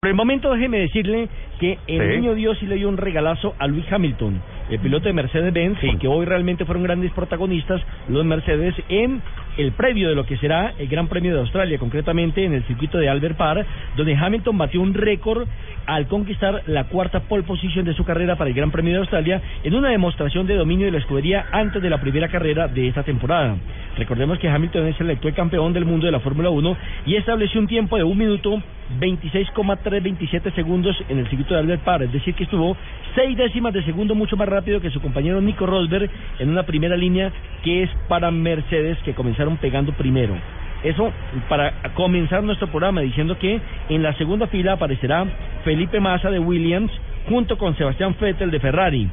Por el momento déjeme decirle que el Sí. niño Dios sí le dio un regalazo a Luis Hamilton, el piloto de Mercedes-Benz, porque hoy realmente fueron grandes protagonistas los Mercedes en el previo de lo que será el Gran Premio de Australia, concretamente en el circuito de Albert Park, donde Hamilton batió un récord al conquistar la cuarta pole position de su carrera para el Gran Premio de Australia en una demostración de dominio de la escudería antes de la primera carrera de esta temporada. Recordemos que Hamilton es el actual campeón del mundo de la Fórmula 1 y estableció un tiempo de un minuto 26,327 segundos en el circuito de Albert Park, es decir, que estuvo seis décimas de segundo mucho más rápido que su compañero Nico Rosberg en una primera línea que es para Mercedes que comenzaron pegando primero. Eso para comenzar nuestro programa diciendo que en la segunda fila aparecerá Felipe Massa de Williams junto con Sebastián Vettel de Ferrari.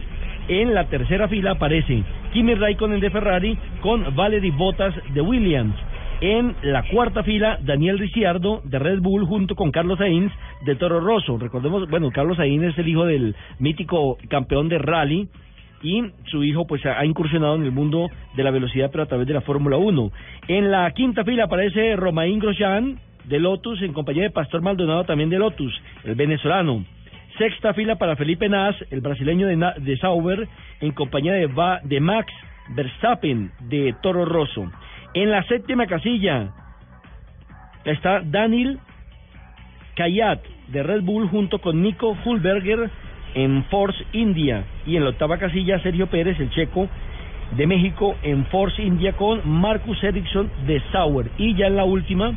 En la tercera fila aparece Kimi Raikkonen de Ferrari con Valery Bottas de Williams. En la cuarta fila, Daniel Ricciardo de Red Bull junto con Carlos Sainz de Toro Rosso. Recordemos, bueno, Carlos Sainz es el hijo del mítico campeón de rally y su hijo pues ha incursionado en el mundo de la velocidad pero a través de la Fórmula 1. En la quinta fila aparece Romain Grosjean de Lotus en compañía de Pastor Maldonado también de Lotus, el venezolano. Sexta fila para Felipe Nas, el brasileño de, Na- Sauber, en compañía de Max Verstappen de Toro Rosso. En la séptima casilla está Daniel Kayat de Red Bull junto con Nico Hulberger en Force India. Y en la octava casilla Sergio Pérez, el checo de México, en Force India con Marcus Ericsson de Sauer. Y ya en la última,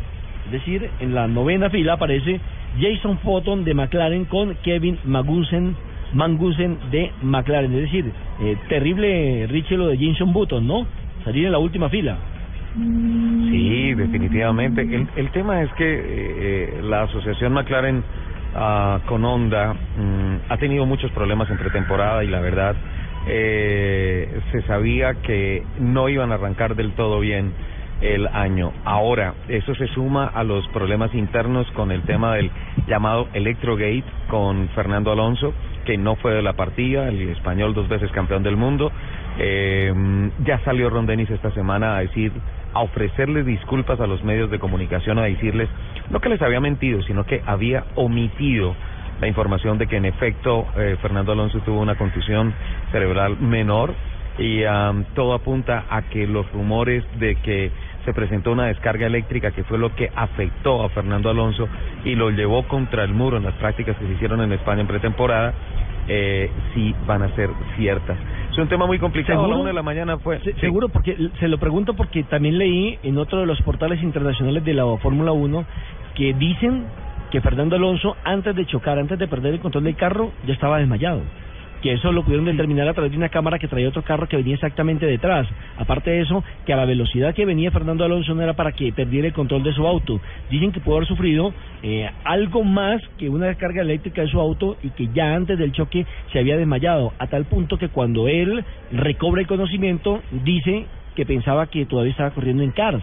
es decir, en la novena fila aparece Jason Photon de McLaren con Kevin Magnussen, Magnussen de McLaren. Es decir, eh, terrible Richie lo de Jason Button, ¿no? Salir en la última fila. Sí, definitivamente. El, el tema es que eh, eh, la asociación McLaren ah, con Honda mm, ha tenido muchos problemas en pretemporada y la verdad eh, se sabía que no iban a arrancar del todo bien el año. Ahora, eso se suma a los problemas internos con el tema del llamado Electrogate con Fernando Alonso, que no fue de la partida, el español dos veces campeón del mundo. Eh, ya salió Ron Dennis esta semana a decir, a ofrecerles disculpas a los medios de comunicación, a decirles, no que les había mentido, sino que había omitido la información de que en efecto eh, Fernando Alonso tuvo una contusión cerebral menor y am, todo apunta a que los rumores de que se presentó una descarga eléctrica que fue lo que afectó a Fernando Alonso y lo llevó contra el muro en las prácticas que se hicieron en España en pretemporada, eh, sí van a ser ciertas. Es un tema muy complicado. A la ¿Seguro? una de la mañana fue. Se- sí. Seguro, porque se lo pregunto porque también leí en otro de los portales internacionales de la Fórmula 1 que dicen que Fernando Alonso, antes de chocar, antes de perder el control del carro, ya estaba desmayado. Que eso lo pudieron determinar a través de una cámara que traía otro carro que venía exactamente detrás. Aparte de eso, que a la velocidad que venía Fernando Alonso no era para que perdiera el control de su auto. Dicen que pudo haber sufrido eh, algo más que una descarga eléctrica de su auto y que ya antes del choque se había desmayado. A tal punto que cuando él recobra el conocimiento, dice que pensaba que todavía estaba corriendo en Cars.